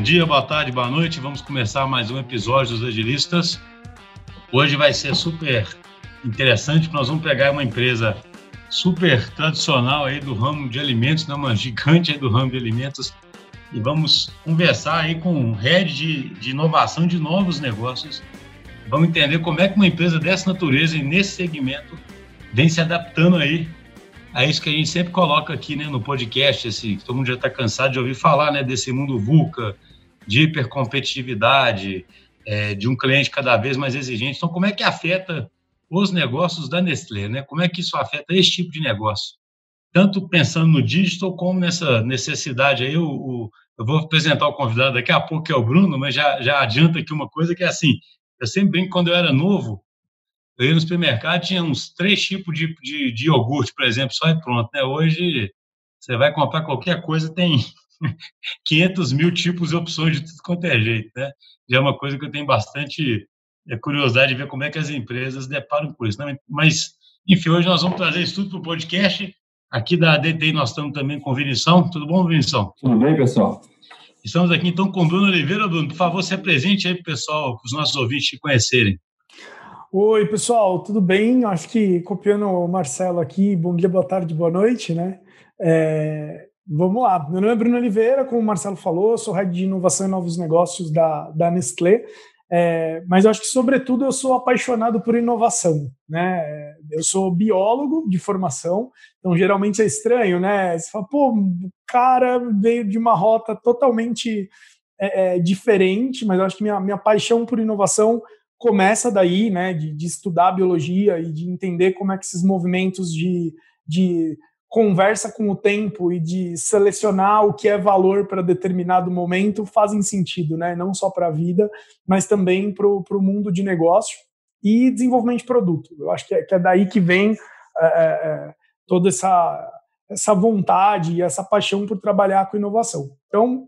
Bom dia, boa tarde, boa noite. Vamos começar mais um episódio dos Agilistas. Hoje vai ser super interessante, porque nós vamos pegar uma empresa super tradicional aí do ramo de alimentos, né, uma gigante aí do ramo de alimentos, e vamos conversar aí com um head de, de inovação de novos negócios. Vamos entender como é que uma empresa dessa natureza e nesse segmento vem se adaptando aí a isso que a gente sempre coloca aqui né, no podcast, esse, todo mundo já está cansado de ouvir falar né, desse mundo VUCA, de hipercompetitividade, é, de um cliente cada vez mais exigente. Então, como é que afeta os negócios da Nestlé? Né? Como é que isso afeta esse tipo de negócio? Tanto pensando no digital como nessa necessidade aí. O, o, eu vou apresentar o convidado daqui a pouco, que é o Bruno, mas já, já adianta aqui uma coisa que é assim, eu sempre brinco quando eu era novo, eu ia no supermercado, tinha uns três tipos de, de, de iogurte, por exemplo, só e pronto. Né? Hoje, você vai comprar qualquer coisa, tem 500 mil tipos e opções de tudo quanto é jeito. Né? Já é uma coisa que eu tenho bastante é, curiosidade de ver como é que as empresas deparam com isso. Né? Mas, enfim, hoje nós vamos trazer isso tudo para o podcast. Aqui da DTI nós estamos também com o Vinição. Tudo bom, Vinição? Tudo bem, pessoal? Estamos aqui então com o Bruno Oliveira. Bruno, por favor, se apresente aí para o pessoal, para os nossos ouvintes te conhecerem. Oi, pessoal, tudo bem? Acho que copiando o Marcelo aqui, bom dia, boa tarde, boa noite, né? É, vamos lá, meu nome é Bruno Oliveira, como o Marcelo falou, sou head de inovação e novos negócios da, da Nestlé, é, mas eu acho que, sobretudo, eu sou apaixonado por inovação, né? Eu sou biólogo de formação, então geralmente é estranho, né? Você fala, pô, o cara veio de uma rota totalmente é, é diferente, mas eu acho que minha, minha paixão por inovação começa daí, né, de, de, estudar biologia e de entender como é que esses movimentos de, de conversa com o tempo e de selecionar o que é valor para determinado momento fazem sentido, né, não só para a vida, mas também para o mundo de negócio e desenvolvimento de produto. Eu acho que é, que é daí que vem é, é, é toda essa, essa vontade e essa paixão por trabalhar com inovação. Então,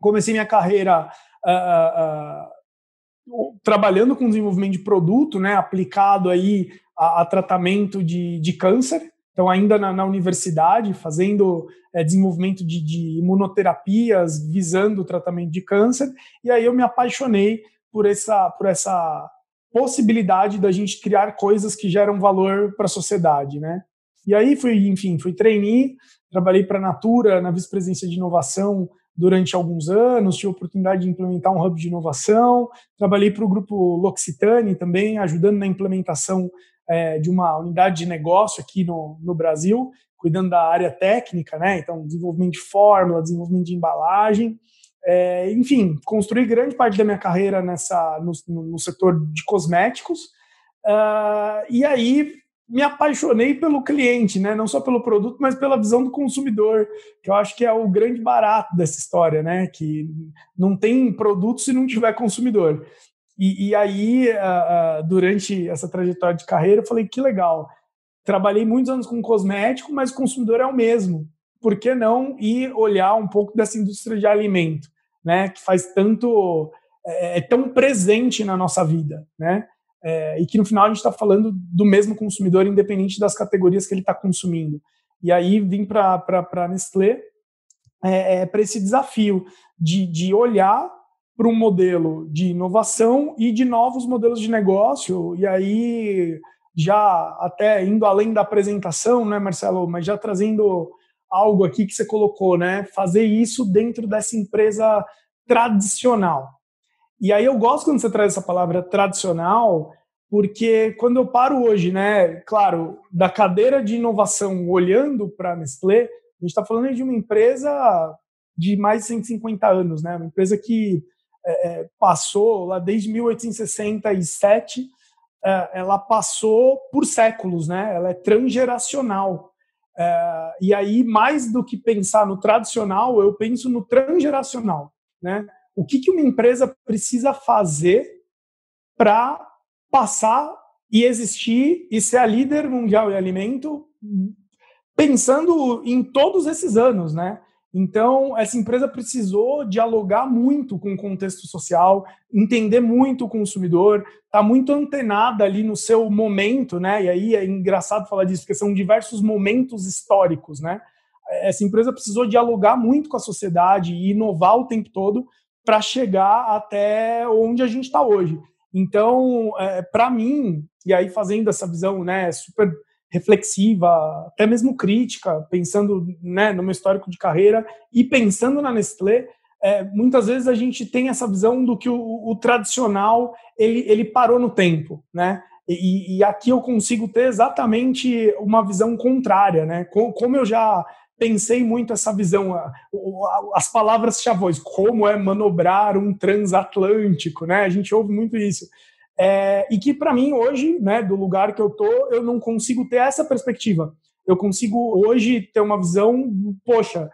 comecei minha carreira uh, uh, trabalhando com desenvolvimento de produto, né, aplicado aí a, a tratamento de, de câncer, então ainda na, na universidade, fazendo é, desenvolvimento de, de, imunoterapias visando o tratamento de câncer, e aí eu me apaixonei por essa, por essa possibilidade da gente criar coisas que geram valor para a sociedade, né? E aí fui, enfim, fui trainee, trabalhei para a Natura na vice-presidência de inovação durante alguns anos, tive a oportunidade de implementar um hub de inovação, trabalhei para o grupo L'Occitane também, ajudando na implementação é, de uma unidade de negócio aqui no, no Brasil, cuidando da área técnica, né? Então, desenvolvimento de fórmula, desenvolvimento de embalagem. É, enfim, construí grande parte da minha carreira nessa, no, no setor de cosméticos. Uh, e aí me apaixonei pelo cliente, né? Não só pelo produto, mas pela visão do consumidor, que eu acho que é o grande barato dessa história, né? Que não tem produto se não tiver consumidor. E, e aí, durante essa trajetória de carreira, eu falei que legal. Trabalhei muitos anos com cosmético, mas o consumidor é o mesmo. Por que não ir olhar um pouco dessa indústria de alimento, né? Que faz tanto é, é tão presente na nossa vida, né? é, e que no final a gente está falando do mesmo consumidor, independente das categorias que ele está consumindo. E aí vim para a Nestlé é, é, para esse desafio de, de olhar para um modelo de inovação e de novos modelos de negócio, e aí já até indo além da apresentação, né, Marcelo, mas já trazendo algo aqui que você colocou, né, fazer isso dentro dessa empresa tradicional. E aí eu gosto quando você traz essa palavra tradicional, porque quando eu paro hoje, né, claro, da cadeira de inovação olhando para a Nestlé, a gente está falando de uma empresa de mais de 150 anos, né, uma empresa que é, é, passou lá desde 1867, é, ela passou por séculos, né, ela é transgeracional. É, e aí, mais do que pensar no tradicional, eu penso no transgeracional, né? o que, que uma empresa precisa fazer para passar e existir e ser a líder mundial em alimento, pensando em todos esses anos, né? Então, essa empresa precisou dialogar muito com o contexto social, entender muito o consumidor, tá muito antenada ali no seu momento, né? E aí é engraçado falar disso, porque são diversos momentos históricos, né? Essa empresa precisou dialogar muito com a sociedade e inovar o tempo todo para chegar até onde a gente está hoje. Então, é, para mim, e aí fazendo essa visão né, super reflexiva, até mesmo crítica, pensando né, no meu histórico de carreira e pensando na Nestlé, é, muitas vezes a gente tem essa visão do que o, o tradicional ele, ele parou no tempo, né? E, e, aqui eu consigo ter exatamente uma visão contrária, né? Como eu já pensei muito essa visão, as palavras chavões, como é manobrar um transatlântico, né? A gente ouve muito isso. É, e que para mim hoje, né, do lugar que eu tô, eu não consigo ter essa perspectiva. Eu consigo hoje ter uma visão, poxa,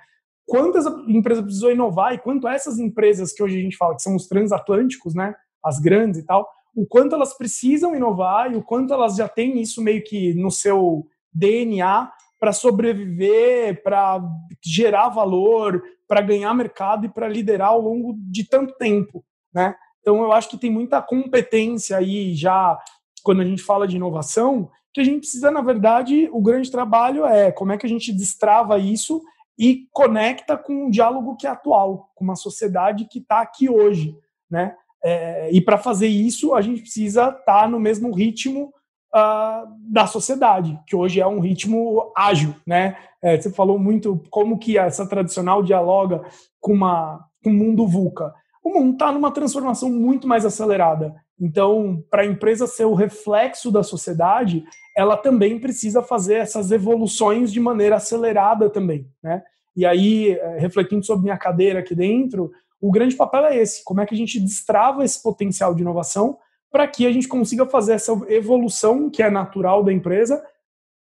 quantas empresas precisam inovar e quanto essas empresas que hoje a gente fala que são os transatlânticos, né, as grandes e tal, o quanto elas precisam inovar e o quanto elas já têm isso meio que no seu DNA para sobreviver, para gerar valor, para ganhar mercado e para liderar ao longo de tanto tempo, né? Então eu acho que tem muita competência aí já quando a gente fala de inovação, que a gente precisa, na verdade, o grande trabalho é como é que a gente destrava isso e conecta com um diálogo que é atual, com uma sociedade que está aqui hoje, né? É, e para fazer isso, a gente precisa estar tá no mesmo ritmo uh, da sociedade, que hoje é um ritmo ágil, né? É, você falou muito como que essa tradicional dialoga com, uma, com o mundo VUCA. O mundo está numa transformação muito mais acelerada. Então, para a empresa ser o reflexo da sociedade, ela também precisa fazer essas evoluções de maneira acelerada também, né? E aí, é, refletindo sobre minha cadeira aqui dentro, o grande papel é esse: como é que a gente destrava esse potencial de inovação para que a gente consiga fazer essa evolução que é natural da empresa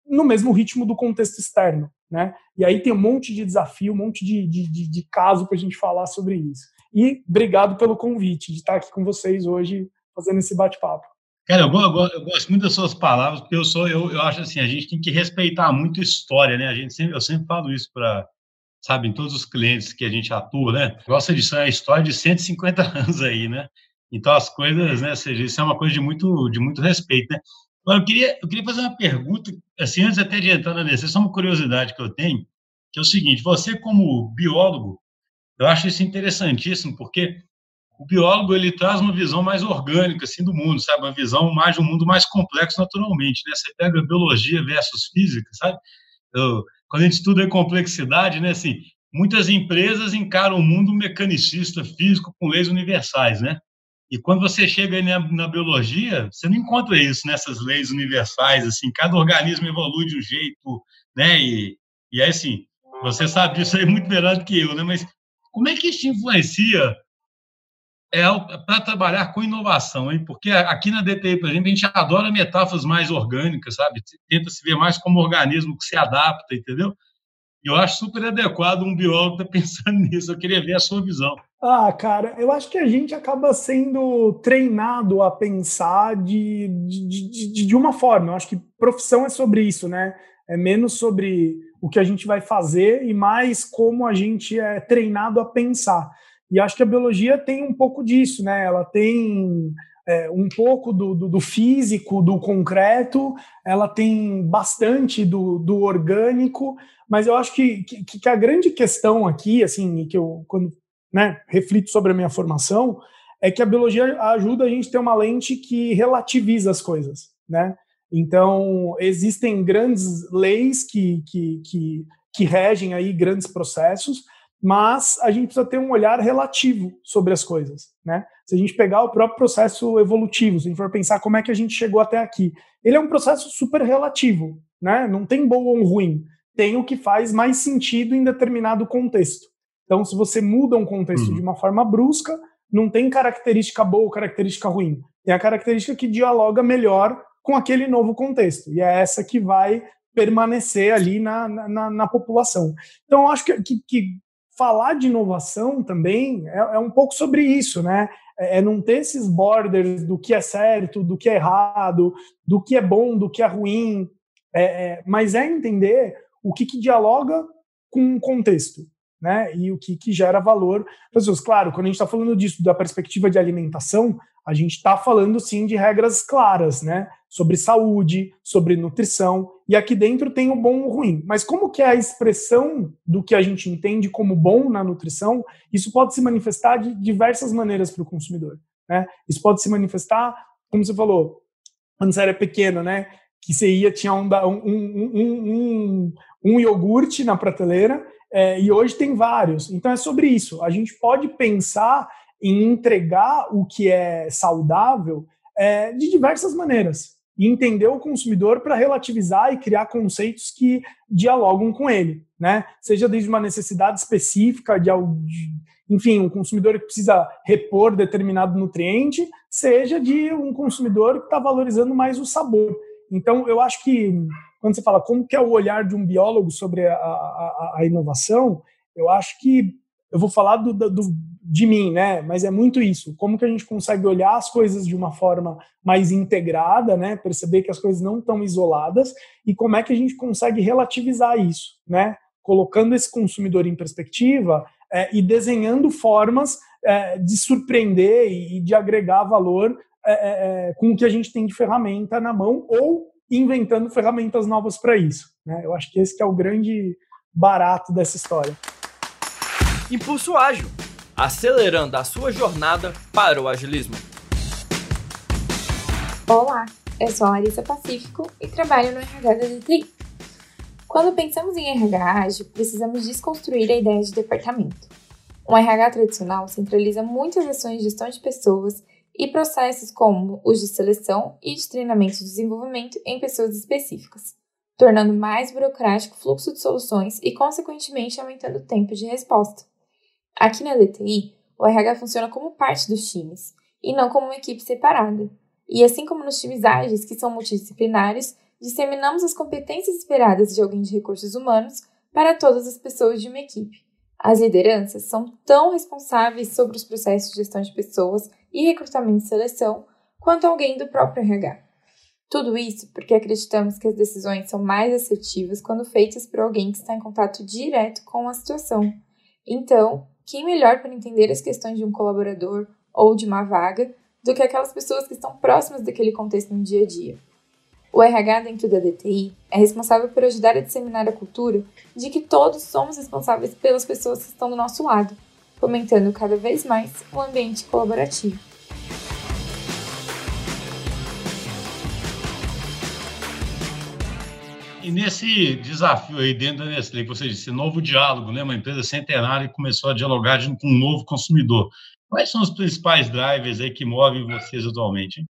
no mesmo ritmo do contexto externo, né? E aí tem um monte de desafio, um monte de, de, de caso para a gente falar sobre isso. E obrigado pelo convite de estar aqui com vocês hoje fazendo esse bate-papo. Cara, eu, eu, eu, gosto muito das suas palavras, porque eu sou, eu, eu acho assim, a gente tem que respeitar muito história, né? A gente sempre, eu sempre falo isso para, sabe, em todos os clientes que a gente atua, né? Nossa edição é a história de 150 anos aí, né? Então, as coisas, né, seja, isso é uma coisa de muito, de muito respeito, né? Agora, eu queria, eu queria fazer uma pergunta, assim, antes até de entrar na DC, só uma curiosidade que eu tenho, que é o seguinte, você como biólogo, eu acho isso interessantíssimo, porque o biólogo, ele traz uma visão mais orgânica, assim, do mundo, sabe? Uma visão mais de um mundo mais complexo naturalmente, né? Você pega biologia versus física, sabe? Eu, quando a gente estuda a complexidade, né, assim, muitas empresas encaram o mundo mecanicista, físico, com leis universais, né? E quando você chega na, na, biologia, você não encontra isso nessas leis universais, assim, cada organismo evolui de um jeito, né? E, e aí, assim, você sabe disso aí muito melhor do que eu, né? Mas como é que isso influencia é, para trabalhar com inovação, hein? Porque aqui na DTI, por exemplo, a gente adora metáforas mais orgânicas, sabe? Tenta se ver mais como organismo que se adapta, entendeu? E eu acho super adequado um biólogo estar tá pensando nisso. Eu queria ver a sua visão. Ah, cara, eu acho que a gente acaba sendo treinado a pensar de, de, de, de uma forma. Eu acho que profissão é sobre isso, né? É menos sobre o que a gente vai fazer e mais como a gente é treinado a pensar. E acho que a biologia tem um pouco disso, né? Ela tem é, um pouco do, do, do, físico, do concreto, ela tem bastante do, do orgânico, mas eu acho que, que, que, a grande questão aqui, assim, que eu quando né, reflito sobre a minha formação, é que a biologia ajuda a gente a ter uma lente que relativiza as coisas, né? Então, existem grandes leis que, que, que, que regem aí grandes processos, mas a gente precisa ter um olhar relativo sobre as coisas, né? Se a gente pegar o próprio processo evolutivo, se a gente for pensar como é que a gente chegou até aqui, ele é um processo super relativo, né? Não tem bom ou ruim, tem o que faz mais sentido em determinado contexto. Então, se você muda um contexto uhum. de uma forma brusca, não tem característica boa ou característica ruim. Tem a característica que dialoga melhor com aquele novo contexto. E é essa que vai permanecer ali na, na, na população. Então, eu acho que, que, que, falar de inovação também é, é, um pouco sobre isso, né? É, é não ter esses borders do que é certo, do que é errado, do que é bom, do que é ruim, é, é mas é entender o que, que dialoga com o contexto né? E o que, que gera valor para as pessoas. Claro, quando a gente está falando disso da perspectiva de alimentação, A gente está falando sim de regras claras, né? Sobre saúde, sobre nutrição, e aqui dentro tem o bom e o ruim. Mas como que é a expressão do que a gente entende como bom na nutrição, isso pode se manifestar de diversas maneiras para o consumidor. Né? Isso pode se manifestar, como você falou, quando você era pequeno, né? Que você ia, tinha um, um, um, um iogurte na prateleira, é, e hoje tem vários. Então é sobre isso. A gente pode pensar em entregar o que é saudável é, de diversas maneiras e entender o consumidor para relativizar e criar conceitos que dialogam com ele, né? Seja desde uma necessidade específica de, enfim, um consumidor que precisa repor determinado nutriente, seja de um consumidor que está valorizando mais o sabor. Então, eu acho que quando você fala como que é o olhar de um biólogo sobre a, a, a inovação, eu acho que eu vou falar do, do, de mim, né? Mas é muito isso. Como que a gente consegue olhar as coisas de uma forma mais integrada, né? Perceber que as coisas não estão isoladas e como é que a gente consegue relativizar isso, né? Colocando esse consumidor em perspectiva é, e desenhando formas é, de surpreender e de agregar valor é, é, é, com o que a gente tem de ferramenta na mão ou inventando ferramentas novas para isso. Né? Eu acho que esse que é o grande barato dessa história. Impulso Ágil acelerando a sua jornada para o agilismo. Olá, eu sou a Larissa Pacífico e trabalho no RH da DTI. Quando pensamos em RH ágil, precisamos desconstruir a ideia de departamento. Um RH tradicional centraliza muitas ações de gestão de pessoas e processos como os de seleção e de treinamento e desenvolvimento em pessoas específicas, tornando mais burocrático o fluxo de soluções e, consequentemente, aumentando o tempo de resposta. Aqui na DTI, o RH funciona como parte dos times e não como uma equipe separada. E assim como nos times ágeis, que são multidisciplinares, disseminamos as competências esperadas de alguém de recursos humanos para todas as pessoas de uma equipe. As lideranças são tão responsáveis sobre os processos de gestão de pessoas e recrutamento e seleção quanto alguém do próprio RH. Tudo isso porque acreditamos que as decisões são mais assertivas quando feitas por alguém que está em contato direto com a situação. Então, quem melhor para entender as questões de um colaborador ou de uma vaga do que aquelas pessoas que estão próximas daquele contexto no dia a dia? O RH dentro da DTI é responsável por ajudar a disseminar a cultura de que todos somos responsáveis pelas pessoas que estão do nosso lado, fomentando cada vez mais um ambiente colaborativo. E nesse desafio aí dentro da Nestlé, que você disse, novo diálogo, né? uma empresa centenária que começou a dialogar com um novo consumidor. Quais são os principais drivers aí que movem vocês atualmente? Hein?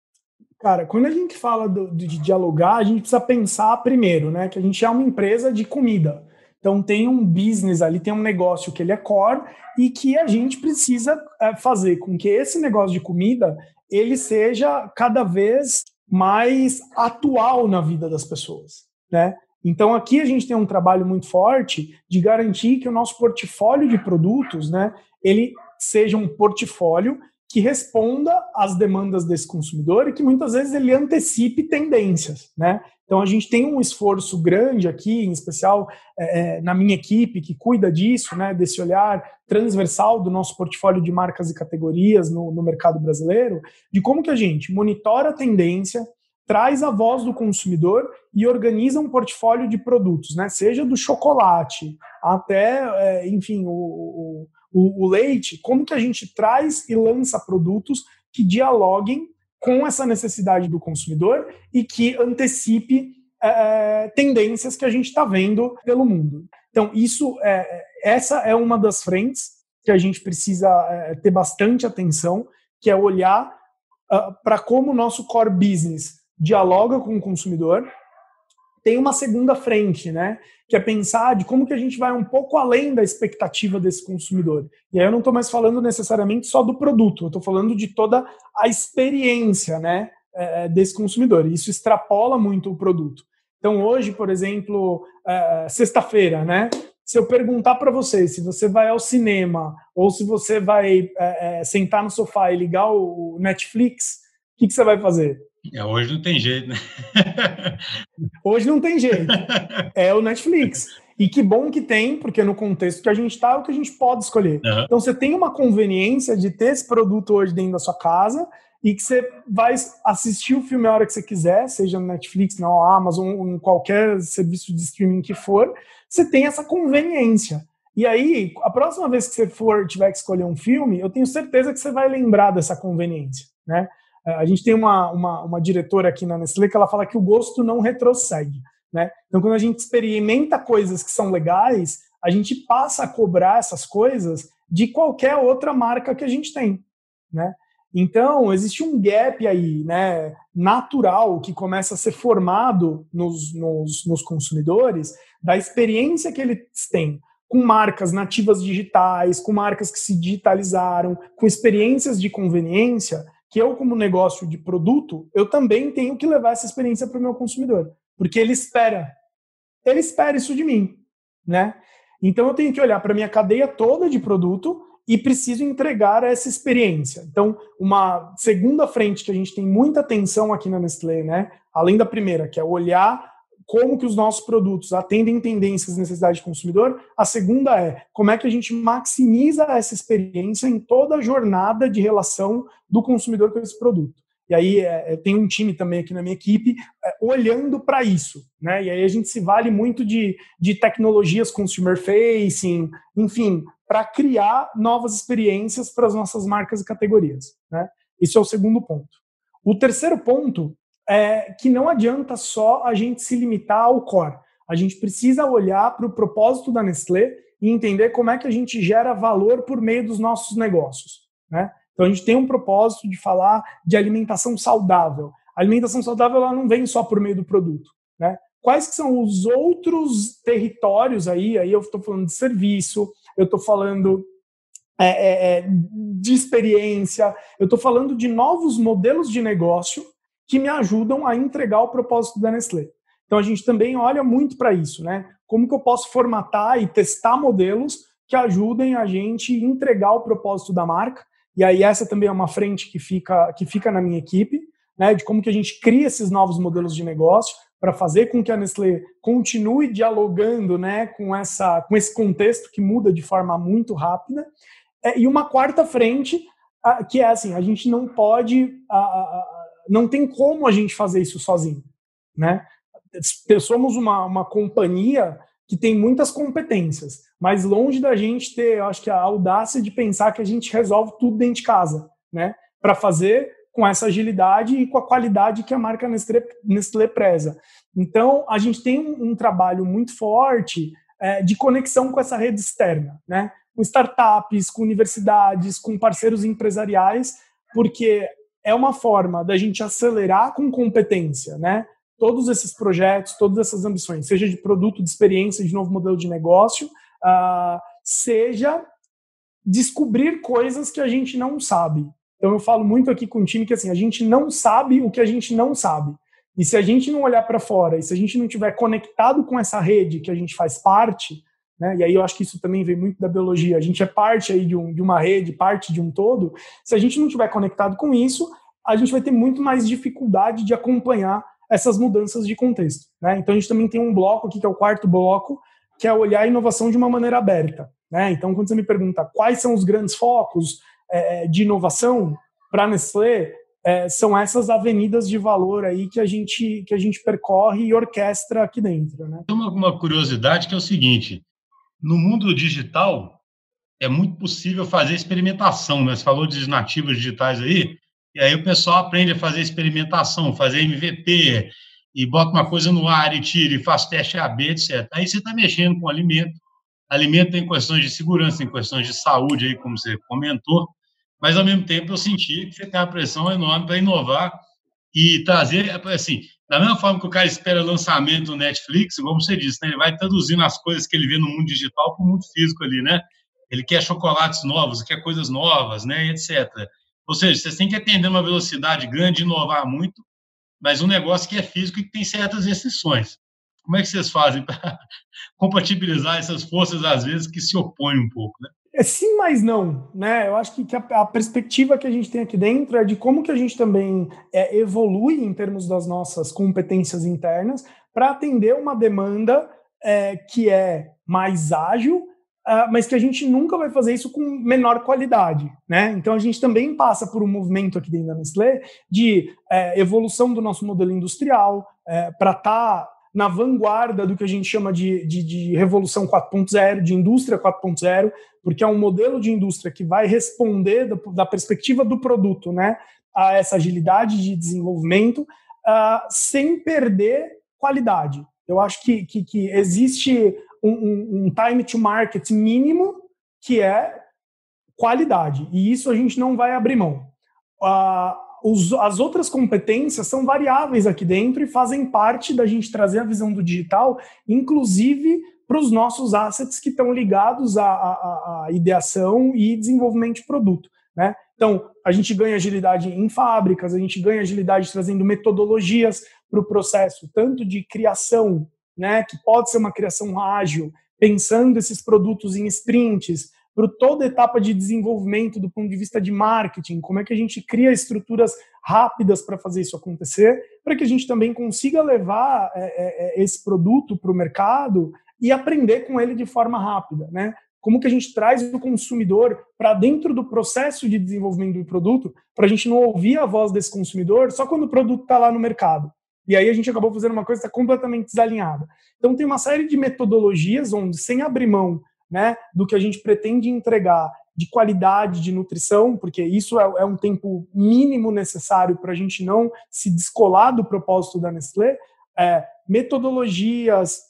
Cara, quando a gente fala do, de dialogar, a gente precisa pensar primeiro, né? Que a gente é uma empresa de comida. Então tem um business ali, tem um negócio que ele é core e que a gente precisa é, fazer com que esse negócio de comida ele seja cada vez mais atual na vida das pessoas né? Então aqui a gente tem um trabalho muito forte de garantir que o nosso portfólio de produtos, né, ele seja um portfólio que responda às demandas desse consumidor e que muitas vezes ele antecipe tendências, né? Então a gente tem um esforço grande aqui, em especial é, é na minha equipe que cuida disso, né? Desse olhar transversal do nosso portfólio de marcas e categorias no, no mercado brasileiro, de como que a gente monitora a tendência, traz a voz do consumidor e organiza um portfólio de produtos, né? Seja do chocolate até, é, enfim, o, o, o, leite, como que a gente traz e lança produtos que dialoguem com essa necessidade do consumidor e que antecipe é, tendências que a gente está vendo pelo mundo. Então, isso é, essa é uma das frentes que a gente precisa é, ter bastante atenção, que é olhar uh, para como o nosso core business dialoga com o consumidor. Tem uma segunda frente, né? Que é pensar de como que a gente vai um pouco além da expectativa desse consumidor. E aí eu não estou mais falando necessariamente só do produto, eu estou falando de toda a experiência, né? É, desse consumidor. Isso extrapola muito o produto. Então hoje, por exemplo, é, sexta-feira, né? Se eu perguntar para você se você vai ao cinema ou se você vai é, é sentar no sofá e ligar o Netflix, o que, que você vai fazer? É, hoje não tem jeito, né? hoje não tem jeito. É o Netflix. E que bom que tem, porque no contexto que a gente está, é o que a gente pode escolher. Uhum. Então você tem uma conveniência de ter esse produto hoje dentro da sua casa e que você vai assistir o filme a hora que você quiser, seja no Netflix, na Amazon, em qualquer serviço de streaming que for, você tem essa conveniência. E aí, a próxima vez que você for tiver que escolher um filme, eu tenho certeza que você vai lembrar dessa conveniência, né? É, a gente tem uma, uma, uma diretora aqui na Nestlé que ela fala que o gosto não retrocede, né? Então, quando a gente experimenta coisas que são legais, a gente passa a cobrar essas coisas de qualquer outra marca que a gente tem, né? Então, existe um gap aí, né, natural, que começa a ser formado nos, nos, nos consumidores, da experiência que eles têm com marcas nativas digitais, com marcas que se digitalizaram, com experiências de conveniência, que eu, como negócio de produto, eu também tenho que levar essa experiência para o meu consumidor, porque ele espera, ele espera isso de mim, né? Então eu tenho que olhar para a minha cadeia toda de produto e preciso entregar essa experiência. Então, uma segunda frente que a gente tem muita atenção aqui na Nestlé, né? Além da primeira, que é olhar como que os nossos produtos atendem tendências e necessidades do consumidor. A segunda é como é que a gente maximiza essa experiência em toda a jornada de relação do consumidor com esse produto. E aí é, tem um time também aqui na minha equipe é, olhando para isso, né? E aí a gente se vale muito de, de tecnologias consumer facing, enfim, para criar novas experiências para as nossas marcas e categorias, né? Isso é o segundo ponto. O terceiro ponto é que não adianta só a gente se limitar ao core. A gente precisa olhar para o propósito da Nestlé e entender como é que a gente gera valor por meio dos nossos negócios. Né? Então a gente tem um propósito de falar de alimentação saudável. A alimentação saudável ela não vem só por meio do produto. Né? Quais que são os outros territórios aí? Aí eu estou falando de serviço, eu estou falando é, é, é, de experiência, eu estou falando de novos modelos de negócio que me ajudam a entregar o propósito da Nestlé. Então a gente também olha muito para isso, né? Como que eu posso formatar e testar modelos que ajudem a gente entregar o propósito da marca? E aí essa também é uma frente que fica que fica na minha equipe, né? De como que a gente cria esses novos modelos de negócio para fazer com que a Nestlé continue dialogando, né, com essa com esse contexto que muda de forma muito rápida. É, e uma quarta frente que é assim, a gente não pode não tem como a gente fazer isso sozinho, né? Somos uma, uma companhia que tem muitas competências, mas longe da gente ter, eu acho que a audácia de pensar que a gente resolve tudo dentro de casa, né? Para fazer com essa agilidade e com a qualidade que a marca Nestlé, Nestlé preza. Então, a gente tem um, um trabalho muito forte é, de conexão com essa rede externa, né? Com startups, com universidades, com parceiros empresariais, porque é uma forma da gente acelerar com competência, né? Todos esses projetos, todas essas ambições, seja de produto, de experiência, de novo modelo de negócio, uh, seja descobrir coisas que a gente não sabe. Então eu falo muito aqui com o time que assim, a gente não sabe o que a gente não sabe. E se a gente não olhar para fora, e se a gente não tiver conectado com essa rede que a gente faz parte, né? E aí eu acho que isso também vem muito da biologia. A gente é parte aí de, um, de uma rede, parte de um todo. Se a gente não estiver conectado com isso, a gente vai ter muito mais dificuldade de acompanhar essas mudanças de contexto. Né? Então a gente também tem um bloco aqui, que é o quarto bloco, que é olhar a inovação de uma maneira aberta. Né? Então, quando você me pergunta quais são os grandes focos é, de inovação para a Nestlé, é, são essas avenidas de valor aí que a gente que a gente percorre e orquestra aqui dentro. Né? Uma, uma curiosidade que é o seguinte: no mundo digital, é muito possível fazer experimentação, né? Você falou de nativos digitais aí, e aí o pessoal aprende a fazer experimentação, fazer MVP, e bota uma coisa no ar e tira, e faz teste AB, etc. Aí você está mexendo com alimento. Alimento tem questões de segurança, tem questões de saúde, aí, como você comentou, mas ao mesmo tempo eu senti que você tem uma pressão enorme para inovar e trazer, assim, da mesma forma que o cara espera lançamento no Netflix, como você disse, né, ele vai traduzindo as coisas que ele vê no mundo digital para o mundo físico ali, né? Ele quer chocolates novos, quer coisas novas, né, etc. Ou seja, vocês têm que atender uma velocidade grande, inovar muito, mas um negócio que é físico e que tem certas restrições. Como é que vocês fazem para compatibilizar essas forças, às vezes, que se opõem um pouco, né? É sim, mas não, né? Eu acho que, que a, a, perspectiva que a gente tem aqui dentro é de como que a gente também é, evolui em termos das nossas competências internas para atender uma demanda é, que é mais ágil uh, mas que a gente nunca vai fazer isso com menor qualidade. Né? Então, a gente também passa por um movimento aqui dentro da Nestlé de é, evolução do nosso modelo industrial é, para estar tá na vanguarda do que a gente chama de, de, de revolução 4.0, de indústria 4.0, porque é um modelo de indústria que vai responder da, da perspectiva do produto né, a essa agilidade de desenvolvimento, uh, sem perder qualidade. Eu acho que, que, que existe um, um, um time to market mínimo que é qualidade, e isso a gente não vai abrir mão. Uh, os, as outras competências são variáveis aqui dentro e fazem parte da gente trazer a visão do digital, inclusive para os nossos assets que estão ligados à, à, à, ideação e desenvolvimento de produto. Né? Então, a gente ganha agilidade em fábricas, a gente ganha agilidade trazendo metodologias para o processo, tanto de criação, né, que pode ser uma criação ágil, pensando esses produtos em sprints, para toda a etapa de desenvolvimento do ponto de vista de marketing, como é que a gente cria estruturas rápidas para fazer isso acontecer, para que a gente também consiga levar é, é, é esse produto para o mercado e aprender com ele de forma rápida, né? Como que a gente traz o consumidor para dentro do processo de desenvolvimento do produto, para a gente não ouvir a voz desse consumidor só quando o produto está lá no mercado. E aí a gente acabou fazendo uma coisa que está completamente desalinhada. Então tem uma série de metodologias onde, sem abrir mão né, do que a gente pretende entregar de qualidade de nutrição, porque isso é, é um tempo mínimo necessário para a gente não se descolar do propósito da Nestlé, é, metodologias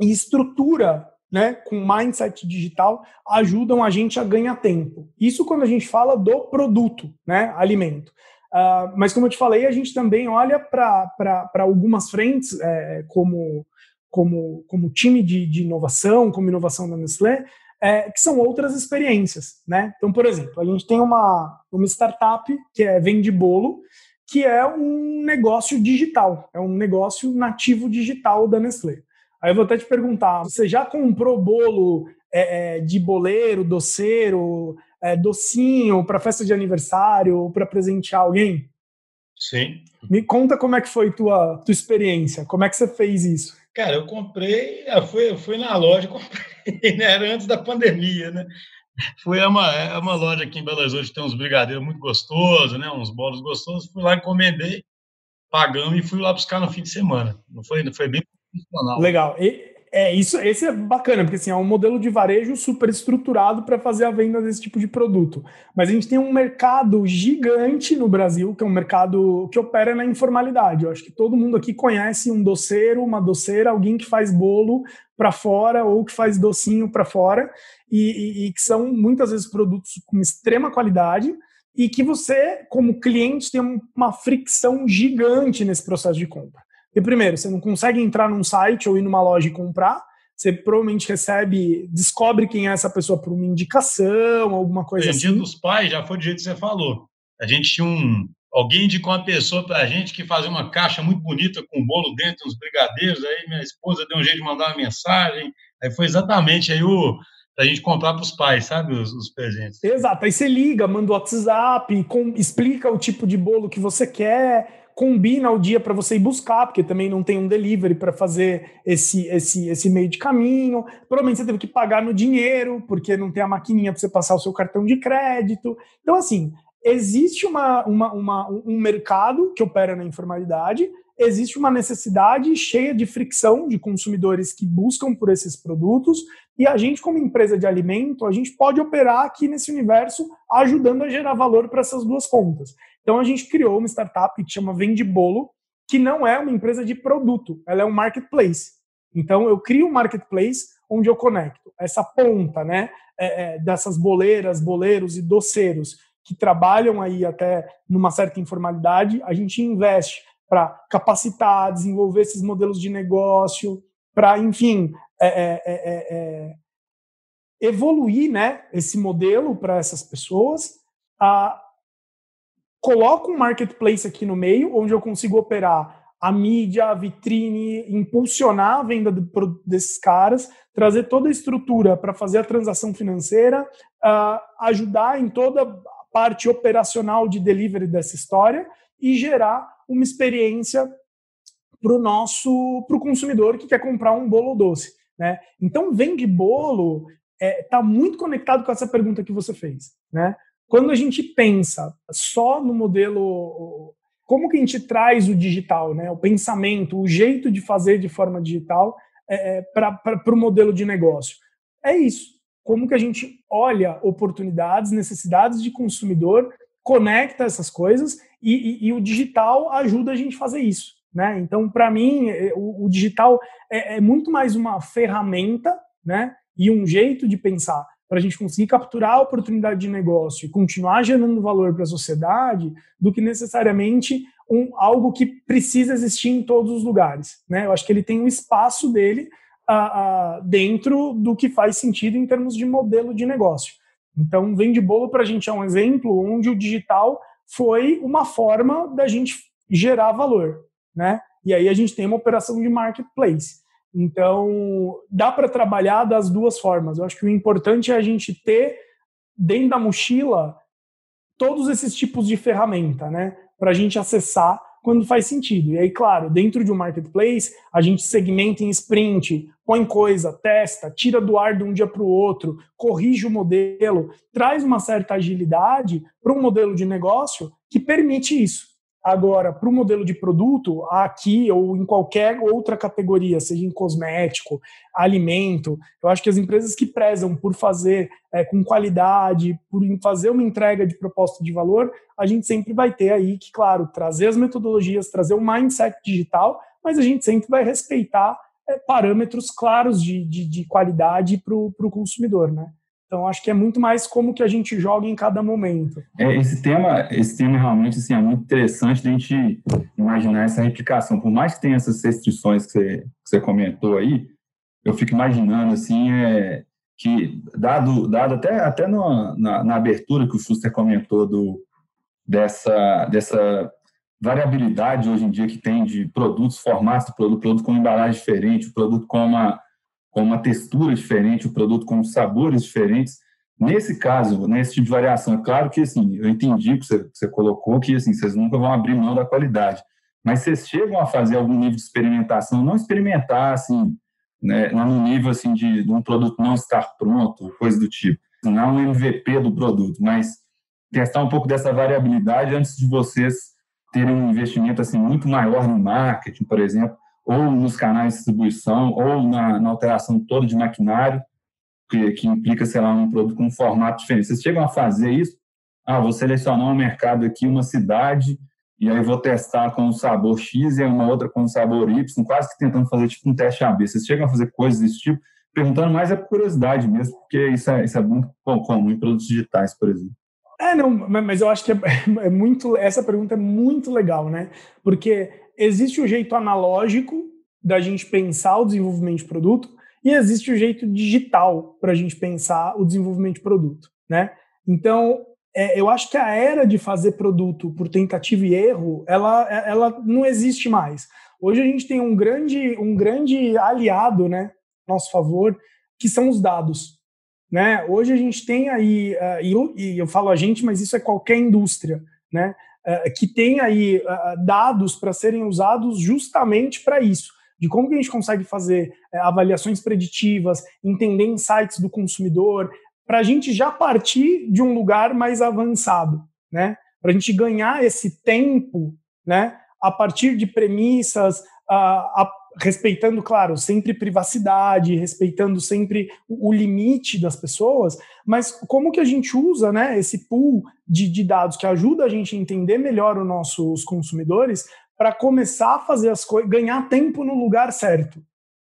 e estrutura né, com mindset digital ajudam a gente a ganhar tempo. Isso quando a gente fala do produto, né, alimento. Uh, mas como eu te falei, a gente também olha para algumas frentes, é, como como, como time de, de inovação, como inovação da Nestlé, é, que são outras experiências, né? Então, por exemplo, a gente tem uma, uma startup que é Vende Bolo, que é um negócio digital, é um negócio nativo digital da Nestlé. Aí eu vou até te perguntar, você já comprou bolo é, é de boleiro, doceiro, é, docinho para festa de aniversário, para presentear alguém? Sim. Me conta como é que foi tua tua experiência, como é que você fez isso? Cara, eu comprei, eu fui, eu fui na loja, comprei, né? Era antes da pandemia, né? Fui a uma, é uma loja aqui em Belo Horizonte, tem uns brigadeiros muito gostosos, né? Uns bolos gostosos. Fui lá, encomendei, pagamos e fui lá buscar no fim de semana. Não foi, foi bem profissional. Legal. E, é, isso, esse é bacana, porque assim, é um modelo de varejo super estruturado para fazer a venda desse tipo de produto. Mas a gente tem um mercado gigante no Brasil, que é um mercado que opera na informalidade. Eu acho que todo mundo aqui conhece um doceiro, uma doceira, alguém que faz bolo para fora ou que faz docinho para fora, e, e, e que são muitas vezes produtos com extrema qualidade e que você, como cliente, tem uma fricção gigante nesse processo de compra. E primeiro, você não consegue entrar num site ou ir numa loja e comprar. Você provavelmente recebe, descobre quem é essa pessoa por uma indicação, alguma coisa assim. Dia dos pais já foi do jeito que você falou. A gente tinha um. Alguém indicou uma pessoa para a gente que fazia uma caixa muito bonita com um bolo dentro, uns brigadeiros. Aí minha esposa deu um jeito de mandar uma mensagem. Aí foi exatamente aí o, a gente comprar para os pais, sabe, os, os, presentes. Exato. Aí você liga, manda o WhatsApp, com, explica o tipo de bolo que você quer combina o dia para você ir buscar, porque também não tem um delivery para fazer esse, esse, esse meio de caminho. Provavelmente você teve que pagar no dinheiro, porque não tem a maquininha para você passar o seu cartão de crédito. Então, assim, existe uma, uma, uma, um mercado que opera na informalidade, existe uma necessidade cheia de fricção de consumidores que buscam por esses produtos, e a gente, como empresa de alimento, a gente pode operar aqui nesse universo ajudando a gerar valor para essas duas pontas. Então a gente criou uma startup que chama Vende Bolo, que não é uma empresa de produto, ela é um marketplace. Então eu crio um marketplace onde eu conecto essa ponta, né, é, é, dessas boleiras, boleiros e doceiros que trabalham aí até numa certa informalidade, a gente investe para capacitar, desenvolver esses modelos de negócio, para, enfim, é, é, é, é, evoluir né, esse modelo para essas pessoas. A, coloco um marketplace aqui no meio, onde eu consigo operar a mídia, a vitrine, impulsionar a venda de, desses caras, trazer toda a estrutura para fazer a transação financeira, uh, ajudar em toda a parte operacional de delivery dessa história e gerar uma experiência para o nosso para o consumidor que quer comprar um bolo doce. Né? Então, vende bolo está é, tá muito conectado com essa pergunta que você fez, né? Quando a gente pensa só no modelo, como que a gente traz o digital, né? O pensamento, o jeito de fazer de forma digital é, é para o modelo de negócio. É isso. Como que a gente olha oportunidades, necessidades de consumidor, conecta essas coisas e, e, e o digital ajuda a gente a fazer isso. Né? Então, para mim, é, o, o digital é, é, muito mais uma ferramenta né? e um jeito de pensar para a gente conseguir capturar a oportunidade de negócio e continuar gerando valor para a sociedade, do que necessariamente um, algo que precisa existir em todos os lugares. Né? Eu acho que ele tem um espaço dele uh, uh, dentro do que faz sentido em termos de modelo de negócio. Então, Vende Bolo para a gente é um exemplo onde o digital foi uma forma da gente gerar valor. Né? E aí a gente tem uma operação de marketplace. Então, dá para trabalhar das duas formas. Eu acho que o importante é a gente ter dentro da mochila todos esses tipos de ferramenta, né? Para a gente acessar quando faz sentido. E aí, claro, dentro de um marketplace, a gente segmenta em sprint, põe coisa, testa, tira do ar de um dia para o outro, corrige o modelo, traz uma certa agilidade para um modelo de negócio que permite isso. Agora, para o modelo de produto, aqui ou em qualquer outra categoria, seja em cosmético, alimento, eu acho que as empresas que prezam por fazer é, com qualidade, por fazer uma entrega de proposta de valor, a gente sempre vai ter aí que, claro, trazer as metodologias, trazer o mindset digital, mas a gente sempre vai respeitar é, parâmetros claros de, de, de qualidade para o consumidor, né? Então, acho que é muito mais como que a gente joga em cada momento. É, esse tema, esse tema realmente assim, é muito interessante a gente imaginar essa replicação. Por mais que tenha essas restrições que você, que você comentou aí, eu fico imaginando assim, é, que dado, dado até, até no, na, na abertura que o Schuster comentou do, dessa, dessa variabilidade hoje em dia que tem de produtos, formatos do produto, produto com embalagem diferente, produto com uma com uma textura diferente, o produto com sabores diferentes. Nesse caso, nesse tipo de variação, é claro que assim, eu entendi que você, que você colocou que assim, vocês nunca vão abrir mão da qualidade, mas vocês chegam a fazer algum nível de experimentação, não experimentar assim, né, no nível assim de, de um produto não estar pronto, coisa do tipo, não é um MVP do produto, mas testar um pouco dessa variabilidade antes de vocês terem um investimento assim muito maior no marketing, por exemplo, ou nos canais de distribuição, ou na, na alteração toda de maquinário, que, que, implica, sei lá, um produto com um formato diferente. Vocês chegam a fazer isso? Ah, vou selecionar um mercado aqui, uma cidade, e aí vou testar com o sabor X e uma outra com o sabor Y, quase que tentando fazer tipo um teste AB. Vocês chegam a fazer coisas desse tipo? Perguntando mais é por curiosidade mesmo, porque isso é, isso é muito comum em produtos digitais, por exemplo. É, não, mas eu acho que é, é muito. Essa pergunta é muito legal, né? Porque existe o jeito analógico da gente pensar o desenvolvimento de produto e existe o jeito digital para a gente pensar o desenvolvimento de produto, né? Então, é, eu acho que a era de fazer produto por tentativa e erro, ela, ela não existe mais. Hoje a gente tem um grande, um grande aliado, né, nosso favor, que são os dados. Né? Hoje a gente tem aí, uh, e, eu, e eu falo a gente, mas isso é qualquer indústria, né? Eh, que tem aí eh, dados para serem usados justamente para isso, de como que a gente consegue fazer eh, avaliações preditivas, entender insights do consumidor, para a gente já partir de um lugar mais avançado, né? Para a gente ganhar esse tempo, né? A partir de premissas, a, a respeitando, claro, sempre privacidade, respeitando sempre o limite das pessoas, mas como que a gente usa né, esse pool de, de dados que ajuda a gente a entender melhor os nossos consumidores para começar a fazer as coisas, ganhar tempo no lugar certo,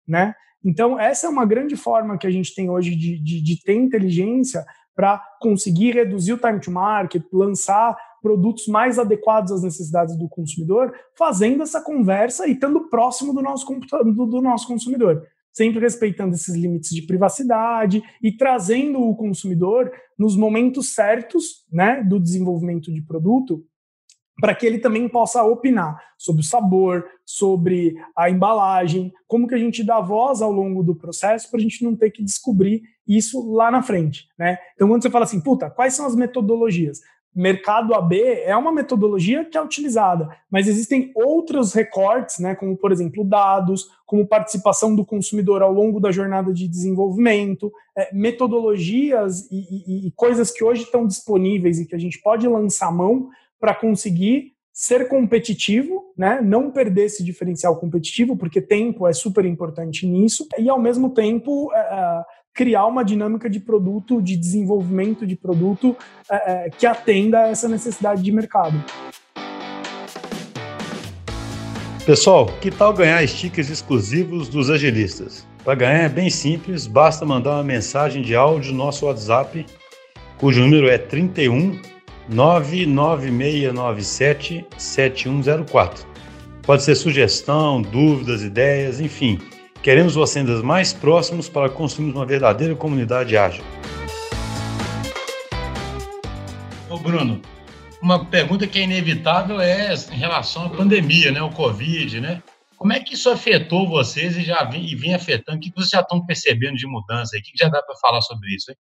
né? Então, essa é uma grande forma que a gente tem hoje de, de, de ter inteligência para conseguir reduzir o time to market, lançar produtos mais adequados às necessidades do consumidor, fazendo essa conversa e estando próximo do nosso, do, do nosso consumidor sempre respeitando esses limites de privacidade e trazendo o consumidor nos momentos certos né, do desenvolvimento de produto para que ele também possa opinar sobre o sabor, sobre a embalagem, como que a gente dá voz ao longo do processo para a gente não ter que descobrir isso lá na frente, né? Então, quando você fala assim, puta, quais são as metodologias? Mercado AB é uma metodologia que é utilizada, mas existem outros recortes, né, como por exemplo dados, como participação do consumidor ao longo da jornada de desenvolvimento, é, metodologias e, e, e coisas que hoje estão disponíveis e que a gente pode lançar mão para conseguir ser competitivo, né? não perder esse diferencial competitivo, porque tempo é super importante nisso, e ao mesmo tempo é, criar uma dinâmica de produto, de desenvolvimento de produto é, é, que atenda a essa necessidade de mercado. Pessoal, que tal ganhar stickers exclusivos dos agilistas? Para ganhar é bem simples, basta mandar uma mensagem de áudio no nosso WhatsApp, cujo número é 31 99697 7104. Pode ser sugestão, dúvidas, ideias, enfim. Queremos vocês mais próximos para construirmos uma verdadeira comunidade ágil. Ô Bruno, uma pergunta que é inevitável é em relação à pandemia, né, o Covid, né? Como é que isso afetou vocês e já vem, e vem afetando? O que vocês já estão percebendo de mudança? O que já dá para falar sobre isso? Hein?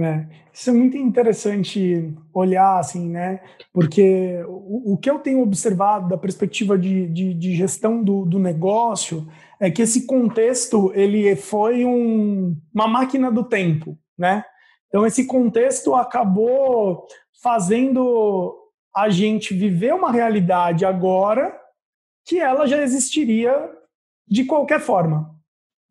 É, isso é muito interessante olhar, assim, né? Porque o, o que eu tenho observado da perspectiva de, de, de gestão do, do, negócio é que esse contexto ele foi um, uma máquina do tempo, né? Então esse contexto acabou fazendo a gente viver uma realidade agora que ela já existiria de qualquer forma,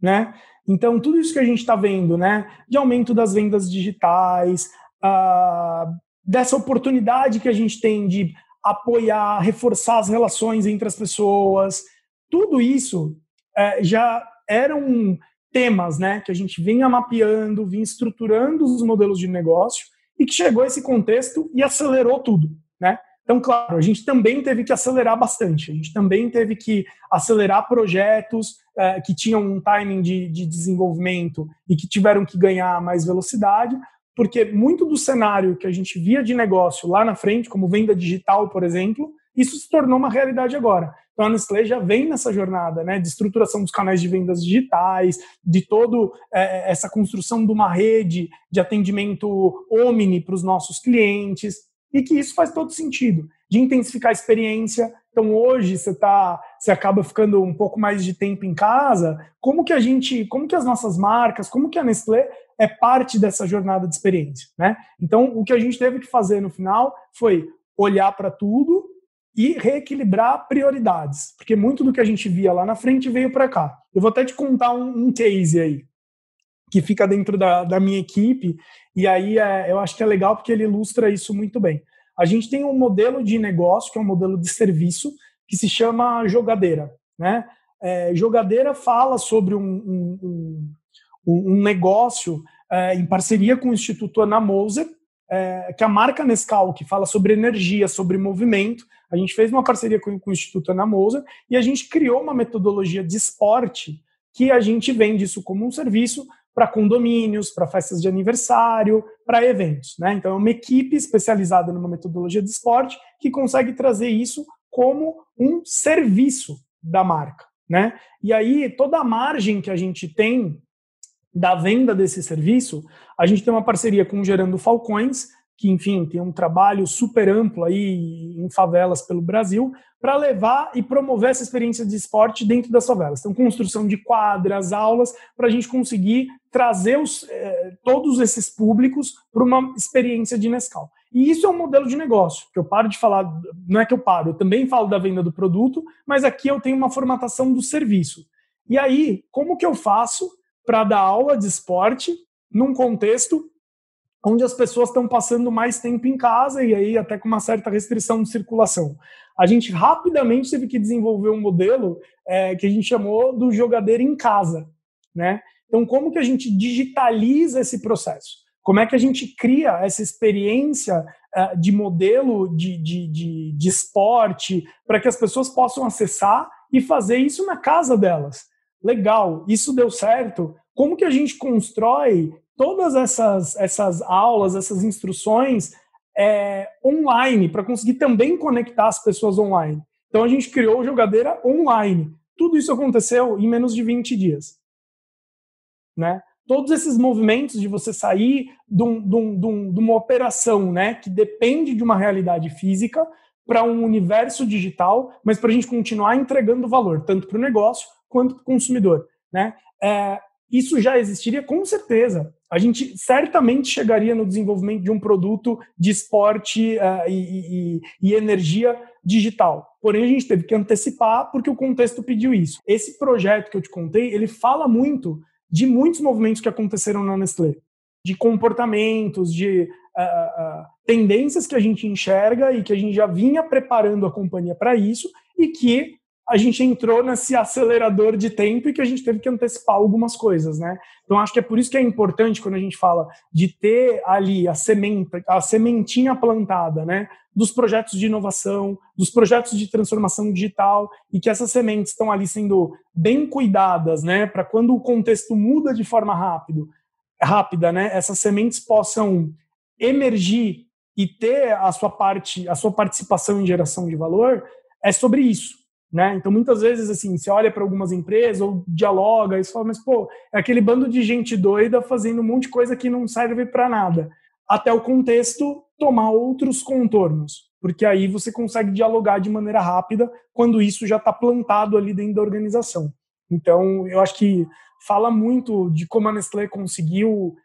né? Então, tudo isso que a gente está vendo, né, de aumento das vendas digitais, uh, dessa oportunidade que a gente tem de apoiar, reforçar as relações entre as pessoas, tudo isso uh, já eram temas né, que a gente vinha mapeando, vinha estruturando os modelos de negócio e que chegou esse contexto e acelerou tudo. Né? Então, claro, a gente também teve que acelerar bastante, a gente também teve que acelerar projetos é, que tinham um timing de, de desenvolvimento e que tiveram que ganhar mais velocidade, porque muito do cenário que a gente via de negócio lá na frente, como venda digital, por exemplo, isso se tornou uma realidade agora. Então a Nestlé já vem nessa jornada né, de estruturação dos canais de vendas digitais, de toda é, essa construção de uma rede de atendimento omni para os nossos clientes e que isso faz todo sentido, de intensificar a experiência. Então hoje você tá, você acaba ficando um pouco mais de tempo em casa, como que a gente, como que as nossas marcas, como que a Nestlé é parte dessa jornada de experiência, né? Então o que a gente teve que fazer no final foi olhar para tudo e reequilibrar prioridades, porque muito do que a gente via lá na frente veio para cá. Eu vou até te contar um, um case aí que fica dentro da, da minha equipe, e aí é, eu acho que é legal porque ele ilustra isso muito bem. A gente tem um modelo de negócio, que é um modelo de serviço, que se chama Jogadeira. Né? É, Jogadeira fala sobre um, um, um, um negócio é, em parceria com o Instituto Ana Moser, é, que é a marca Nescau, que fala sobre energia, sobre movimento. A gente fez uma parceria com, com o Instituto Ana Moser e a gente criou uma metodologia de esporte que a gente vende isso como um serviço para condomínios, para festas de aniversário, para eventos. Né? Então, é uma equipe especializada numa metodologia de esporte que consegue trazer isso como um serviço da marca. Né? E aí, toda a margem que a gente tem da venda desse serviço, a gente tem uma parceria com o Gerando Falcões, que, enfim, tem um trabalho super amplo aí em favelas pelo Brasil, para levar e promover essa experiência de esporte dentro das favelas. Então, construção de quadras, aulas, para a gente conseguir trazer os, eh, todos esses públicos para uma experiência de Nescau. E isso é um modelo de negócio, que eu paro de falar, não é que eu paro, eu também falo da venda do produto, mas aqui eu tenho uma formatação do serviço. E aí, como que eu faço para dar aula de esporte num contexto onde as pessoas estão passando mais tempo em casa e aí até com uma certa restrição de circulação. A gente rapidamente teve que desenvolver um modelo é, que a gente chamou do jogadeiro em casa, né? Então, como que a gente digitaliza esse processo? Como é que a gente cria essa experiência uh, de modelo de, de, de, de esporte para que as pessoas possam acessar e fazer isso na casa delas? Legal, isso deu certo. Como que a gente constrói todas essas, essas aulas, essas instruções é, online, para conseguir também conectar as pessoas online. Então a gente criou Jogadeira Online. Tudo isso aconteceu em menos de 20 dias. Né? todos esses movimentos de você sair de, um, de, um, de uma operação né, que depende de uma realidade física para um universo digital, mas para a gente continuar entregando valor, tanto para o negócio quanto para o consumidor. Né? É, isso já existiria com certeza. A gente certamente chegaria no desenvolvimento de um produto de esporte uh, e, e, e, energia digital. Porém, a gente teve que antecipar porque o contexto pediu isso. Esse projeto que eu te contei, ele fala muito de muitos movimentos que aconteceram na Nestlé, de comportamentos, de uh, uh, tendências que a gente enxerga e que a gente já vinha preparando a companhia para isso e que a gente entrou nesse acelerador de tempo e que a gente teve que antecipar algumas coisas, né? Então acho que é por isso que é importante quando a gente fala de ter ali a semente, a sementinha plantada, né? Dos projetos de inovação, dos projetos de transformação digital e que essas sementes estão ali sendo bem cuidadas, né? Para quando o contexto muda de forma rápido, rápida, né? Essas sementes possam emergir e ter a sua parte, a sua participação em geração de valor, é sobre isso. Né? Então, muitas vezes, assim, você olha para algumas empresas ou dialoga e fala, mas, pô, é aquele bando de gente doida fazendo um monte de coisa que não serve para nada. Até o contexto tomar outros contornos, porque aí você consegue dialogar de maneira rápida quando isso já está plantado ali dentro da organização. Então, eu acho que fala muito de como a Nestlé conseguiu,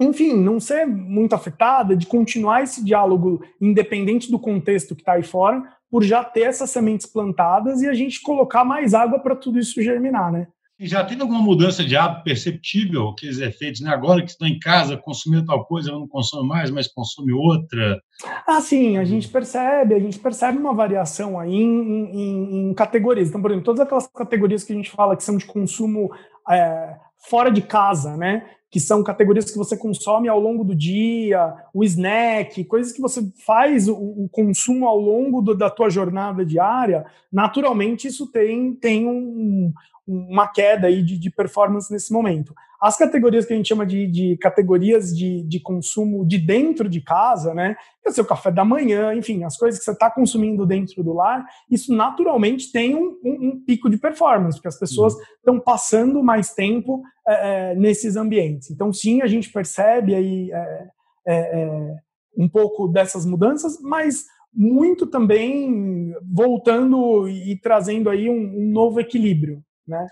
enfim, não ser muito afetada, de continuar esse diálogo independente do contexto que está aí fora, por já ter essas sementes plantadas e a gente colocar mais água para tudo isso germinar, né? E já tem alguma mudança de hábito perceptível, aqueles efeitos, né? Agora que estão em casa, consumindo tal coisa, eu não consumo mais, mas consome outra. Ah, sim, a gente percebe, a gente percebe uma variação aí em, em, em categorias. Então, por exemplo, todas aquelas categorias que a gente fala que são de consumo é, fora de casa, né? Que são categorias que você consome ao longo do dia, o snack, coisas que você faz o, o consumo ao longo do, da tua jornada diária, naturalmente isso tem, tem um, uma queda aí de, de, performance nesse momento. As categorias que a gente chama de, de categorias de, de, consumo de dentro de casa, né? O seu café da manhã, enfim, as coisas que você está consumindo dentro do lar, isso naturalmente tem um, um, um pico de performance, porque as pessoas estão uhum. passando mais tempo é, nesses ambientes. Então, sim, a gente percebe aí é, é um pouco dessas mudanças, mas muito também voltando e trazendo aí um, um novo equilíbrio né?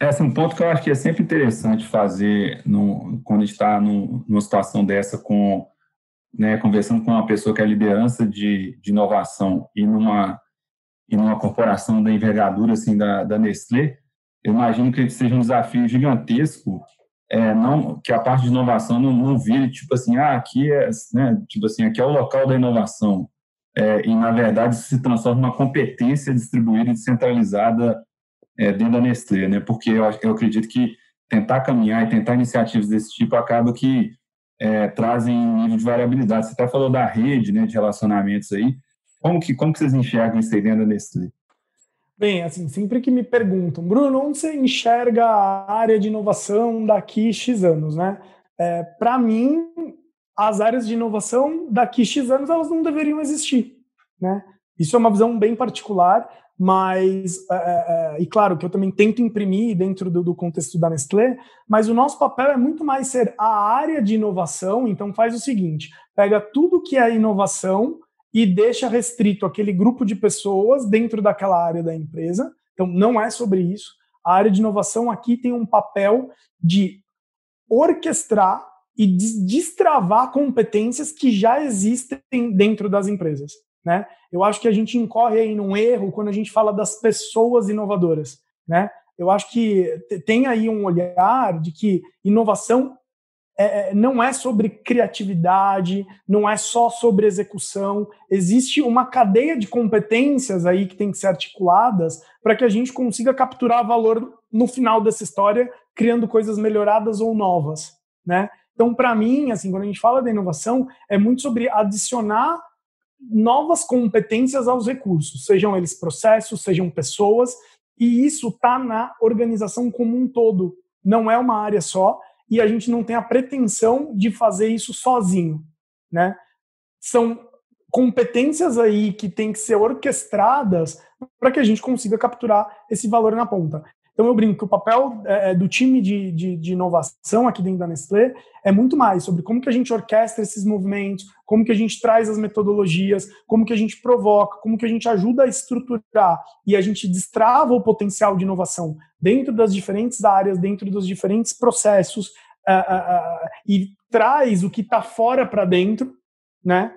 É assim, um ponto que eu acho que é sempre interessante fazer no, quando está numa situação dessa com né, conversando com uma pessoa que é liderança de, de inovação e numa e numa corporação da envergadura assim da, da Nestlé, eu imagino que seja um desafio gigantesco é, não que a parte de inovação não, não vire tipo assim ah aqui é né, tipo assim aqui é o local da inovação é, e na verdade se transforma numa competência distribuída e descentralizada é, dentro da Nestlé, né? Porque eu, eu, acredito que tentar caminhar e tentar iniciativas desse tipo acaba que é, trazem um nível de variabilidade. Você até falou da rede, né, de relacionamentos aí. Como que como que vocês enxergam isso aí dentro da Nestlé? Bem, assim, sempre que me perguntam, Bruno, onde você enxerga a área de inovação daqui X anos, né? É, Para mim, as áreas de inovação daqui X anos elas não deveriam existir, né? Isso é uma visão bem particular mas é, é, é, e claro que eu também tento imprimir dentro do, do, contexto da Nestlé, mas o nosso papel é muito mais ser a área de inovação. Então faz o seguinte: pega tudo que é inovação e deixa restrito aquele grupo de pessoas dentro daquela área da empresa. Então não é sobre isso. A área de inovação aqui tem um papel de orquestrar e destravar competências que já existem dentro das empresas. Né? Eu acho que a gente incorre aí num erro quando a gente fala das pessoas inovadoras. Né? Eu acho que tem aí um olhar de que inovação é, é, não é sobre criatividade, não é só sobre execução. Existe uma cadeia de competências aí que tem que ser articuladas para que a gente consiga capturar valor no final dessa história, criando coisas melhoradas ou novas, né? Então, para mim, assim, quando a gente fala da inovação, é muito sobre adicionar novas competências aos recursos, sejam eles processos, sejam pessoas, e isso está na organização como um todo, não é uma área só, e a gente não tem a pretensão de fazer isso sozinho, né? São competências aí que têm que ser orquestradas para que a gente consiga capturar esse valor na ponta. Então eu brinco que o papel é, do time de, de, de, inovação aqui dentro da Nestlé é muito mais sobre como que a gente orquestra esses movimentos, como que a gente traz as metodologias, como que a gente provoca, como que a gente ajuda a estruturar. E a gente destrava o potencial de inovação dentro das diferentes áreas, dentro dos diferentes processos uh, uh, uh, e traz o que está fora para dentro, né?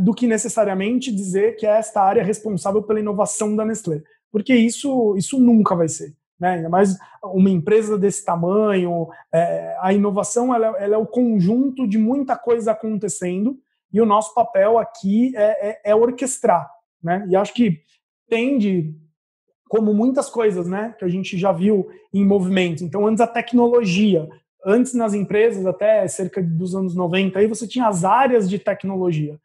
do que necessariamente dizer que é esta área responsável pela inovação da Nestlé, porque isso isso nunca vai ser né? Ainda mais uma empresa desse tamanho, é, a inovação ela, ela, é o conjunto de muita coisa acontecendo e o nosso papel aqui é, é, é orquestrar, né? E acho que tende, como muitas coisas, né, que a gente já viu em movimento. Então, antes a tecnologia, antes nas empresas, até cerca dos anos 90, aí você tinha as áreas de tecnologia.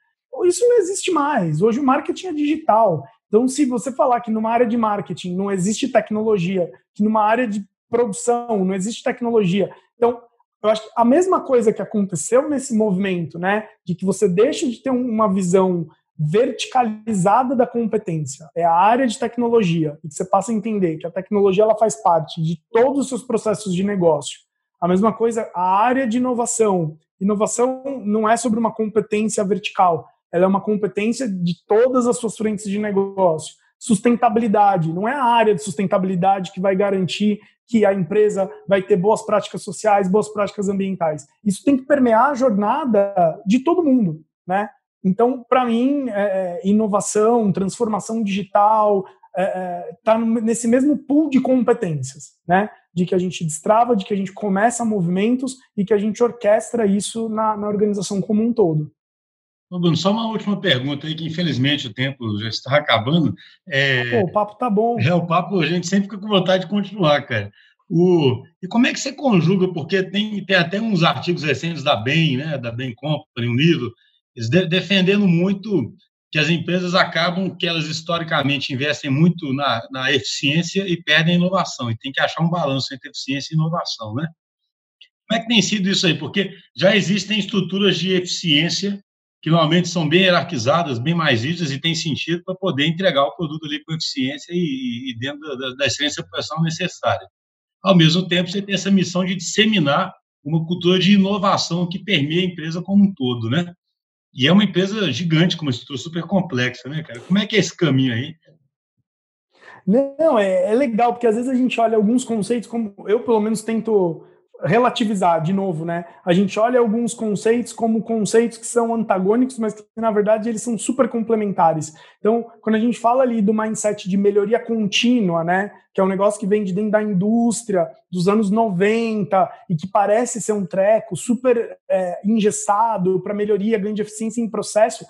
Isso não existe mais. Hoje o marketing é digital. Então, se você falar que numa área de marketing não existe tecnologia, que numa área de produção não existe tecnologia, então eu acho que a mesma coisa que aconteceu nesse movimento, né, de que você deixa de ter uma visão verticalizada da competência, é a área de tecnologia, e que você passa a entender que a tecnologia ela faz parte de todos os seus processos de negócio. A mesma coisa, a área de inovação. Inovação não é sobre uma competência vertical, ela é uma competência de todas as suas frentes de negócio. Sustentabilidade, não é a área de sustentabilidade que vai garantir que a empresa vai ter boas práticas sociais, boas práticas ambientais. Isso tem que permear a jornada de todo mundo, né? Então, para mim, é, é, inovação, transformação digital, está é, é, tá nesse mesmo pool de competências, né? De que a gente destrava, de que a gente começa movimentos e que a gente orquestra isso na, na organização como um todo. Ô, Bruno, só uma última pergunta aí, que infelizmente o tempo já está acabando. É... Pô, o papo tá bom. É, o papo a gente sempre fica com vontade de continuar, cara. O... E como é que você conjuga? Porque tem, tem até uns artigos recentes da BEM, né, da BEM Company, um livro, de, defendendo muito que as empresas acabam que elas historicamente investem muito na, na eficiência e perdem a inovação, e tem que achar um balanço entre eficiência e inovação, né? Como é que tem sido isso aí? Porque já existem estruturas de eficiência que normalmente são bem hierarquizadas, bem mais rígidas e tem sentido para poder entregar o produto ali com eficiência e, e dentro da, da excelência profissional necessária. Ao mesmo tempo, você tem essa missão de disseminar uma cultura de inovação que permeia a empresa como um todo, né? E é uma empresa gigante, com uma estrutura super complexa, né, cara? Como é que é esse caminho aí? Não, é, é legal, porque às vezes a gente olha alguns conceitos, como eu pelo menos tento relativizar de novo, né? A gente olha alguns conceitos como conceitos que são antagônicos, mas que na verdade eles são super complementares. Então, quando a gente fala ali do mindset de melhoria contínua, né, que é um negócio que vem de dentro da indústria dos anos 90 e que parece ser um treco super é, engessado para melhoria, ganho de eficiência em processo,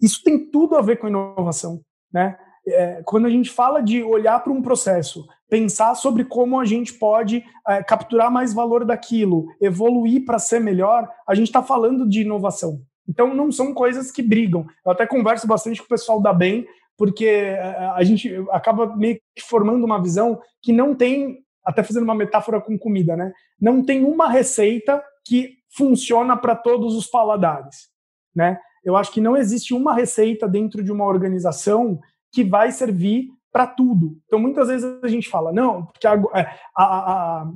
isso tem tudo a ver com inovação, né? É, quando a gente fala de olhar para um processo pensar sobre como a gente pode é, capturar mais valor daquilo, evoluir para ser melhor, a gente está falando de inovação. Então, não são coisas que brigam. Eu até converso bastante com o pessoal da BEM, porque é, a gente acaba meio que formando uma visão que não tem, até fazendo uma metáfora com comida, né? Não tem uma receita que funciona para todos os paladares, né? Eu acho que não existe uma receita dentro de uma organização que vai servir para tudo. Então, muitas vezes a gente fala, não, porque há, é, há,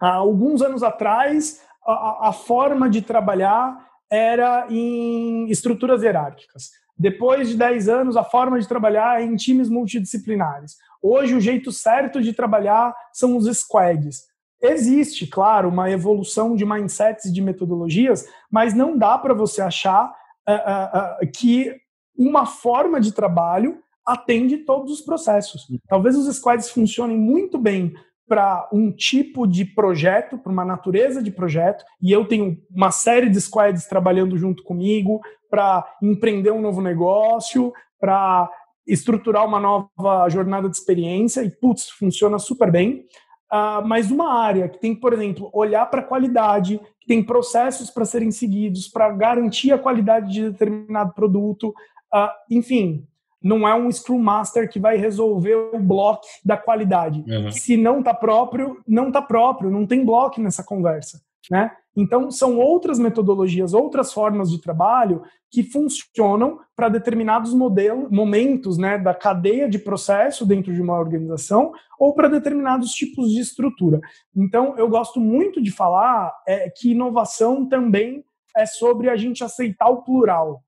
há alguns anos atrás a, a, forma de trabalhar era em estruturas hierárquicas. Depois de 10 anos, a forma de trabalhar é em times multidisciplinares. Hoje, o jeito certo de trabalhar são os squads. Existe, claro, uma evolução de mindsets e de metodologias, mas não dá para você achar uh, uh, uh, que uma forma de trabalho atende todos os processos. Uhum. Talvez os squads funcionem muito bem para um tipo de projeto, para uma natureza de projeto, e eu tenho uma série de squads trabalhando junto comigo para empreender um novo negócio, para estruturar uma nova jornada de experiência, e putz, funciona super bem. Uh, mas uma área que tem, por exemplo, olhar para a qualidade, que tem processos para serem seguidos, para garantir a qualidade de determinado produto, uh, enfim, não é um Scrum Master que vai resolver o bloco da qualidade. Uhum. Se não está próprio, não está próprio, não tem bloco nessa conversa. Né? Então, são outras metodologias, outras formas de trabalho que funcionam para determinados modelos, momentos né, da cadeia de processo dentro de uma organização ou para determinados tipos de estrutura. Então, eu gosto muito de falar é, que inovação também é sobre a gente aceitar o plural,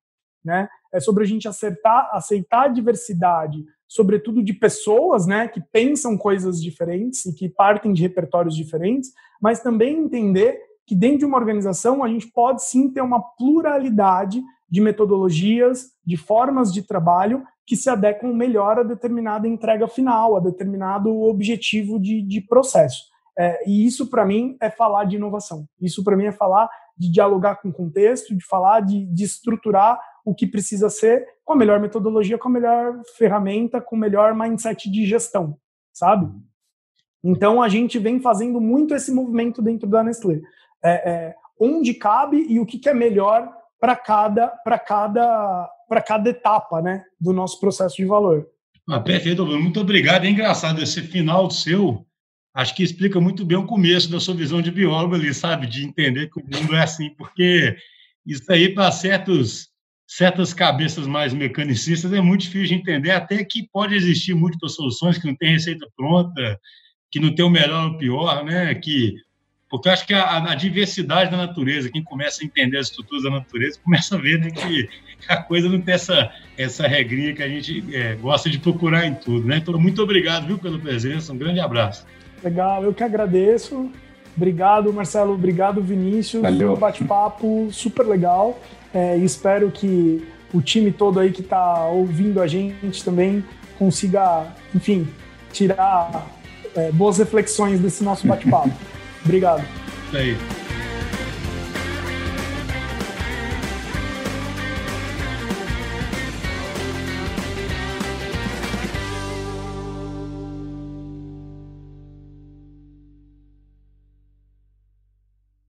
né? É sobre a gente acertar, aceitar a diversidade, sobretudo de pessoas, né, que pensam coisas diferentes e que partem de repertórios diferentes, mas também entender que dentro de uma organização a gente pode sim ter uma pluralidade de metodologias, de formas de trabalho que se adequam melhor a determinada entrega final, a determinado objetivo de, de processo. É, e isso, para mim, é falar de inovação. Isso, para mim, é falar de dialogar com o contexto, de falar de, de estruturar o que precisa ser com a melhor metodologia, com a melhor ferramenta, com o melhor mindset de gestão, sabe? Então, a gente vem fazendo muito esse movimento dentro da Nestlé. É, é, onde cabe e o que, que é melhor para cada, para cada, para cada etapa né, do nosso processo de valor. Ah, perfeito, muito obrigado. É engraçado esse final seu. Acho que explica muito bem o começo da sua visão de biólogo ali, sabe? De entender que o mundo é assim, porque isso aí, para certos, certas cabeças mais mecanicistas, é muito difícil de entender, até que pode existir múltiplas soluções, que não tem receita pronta, que não tem o melhor ou o pior, né? Que porque eu acho que a, a, diversidade da natureza, quem começa a entender as estruturas da natureza, começa a ver né, que a coisa não tem essa, essa regrinha que a gente é, gosta de procurar em tudo. Né? Então, muito obrigado viu, pela presença, um grande abraço. Legal, eu que agradeço. Obrigado, Marcelo. Obrigado, Vinícius. Valeu. Um bate-papo super legal. É, espero que o time todo aí que está ouvindo a gente também consiga, enfim, tirar é, boas reflexões desse nosso bate-papo. Obrigado. Isso aí.